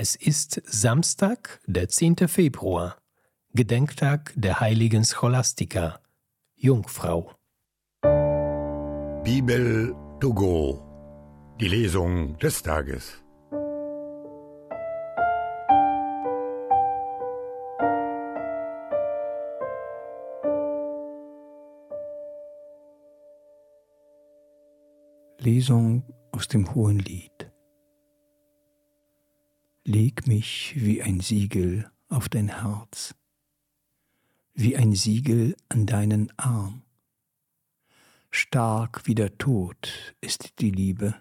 Es ist Samstag, der 10. Februar, Gedenktag der heiligen Scholastica, Jungfrau. Bibel to go, die Lesung des Tages. Lesung aus dem Hohen Lied. Leg mich wie ein Siegel auf dein Herz, wie ein Siegel an deinen Arm. Stark wie der Tod ist die Liebe,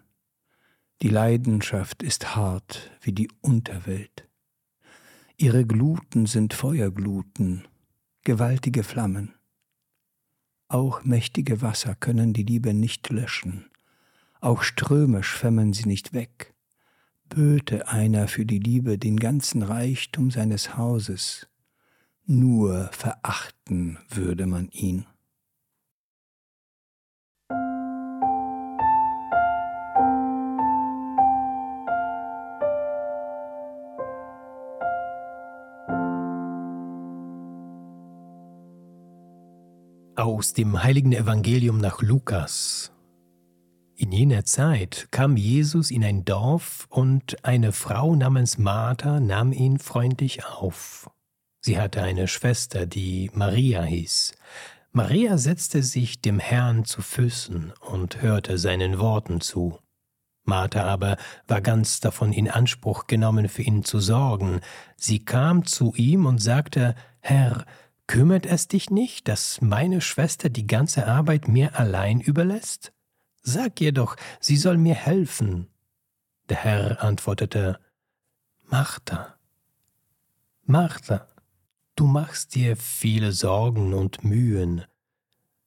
die Leidenschaft ist hart wie die Unterwelt. Ihre Gluten sind Feuergluten, gewaltige Flammen. Auch mächtige Wasser können die Liebe nicht löschen, auch Ströme schwemmen sie nicht weg böte einer für die Liebe den ganzen Reichtum seines Hauses, nur verachten würde man ihn. Aus dem heiligen Evangelium nach Lukas in jener Zeit kam Jesus in ein Dorf und eine Frau namens Martha nahm ihn freundlich auf. Sie hatte eine Schwester, die Maria hieß. Maria setzte sich dem Herrn zu Füßen und hörte seinen Worten zu. Martha aber war ganz davon in Anspruch genommen, für ihn zu sorgen. Sie kam zu ihm und sagte, Herr, kümmert es dich nicht, dass meine Schwester die ganze Arbeit mir allein überlässt? Sag ihr doch, sie soll mir helfen. Der Herr antwortete, Martha, Martha, du machst dir viele Sorgen und Mühen,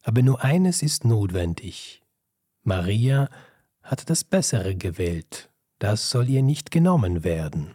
aber nur eines ist notwendig. Maria hat das Bessere gewählt, das soll ihr nicht genommen werden.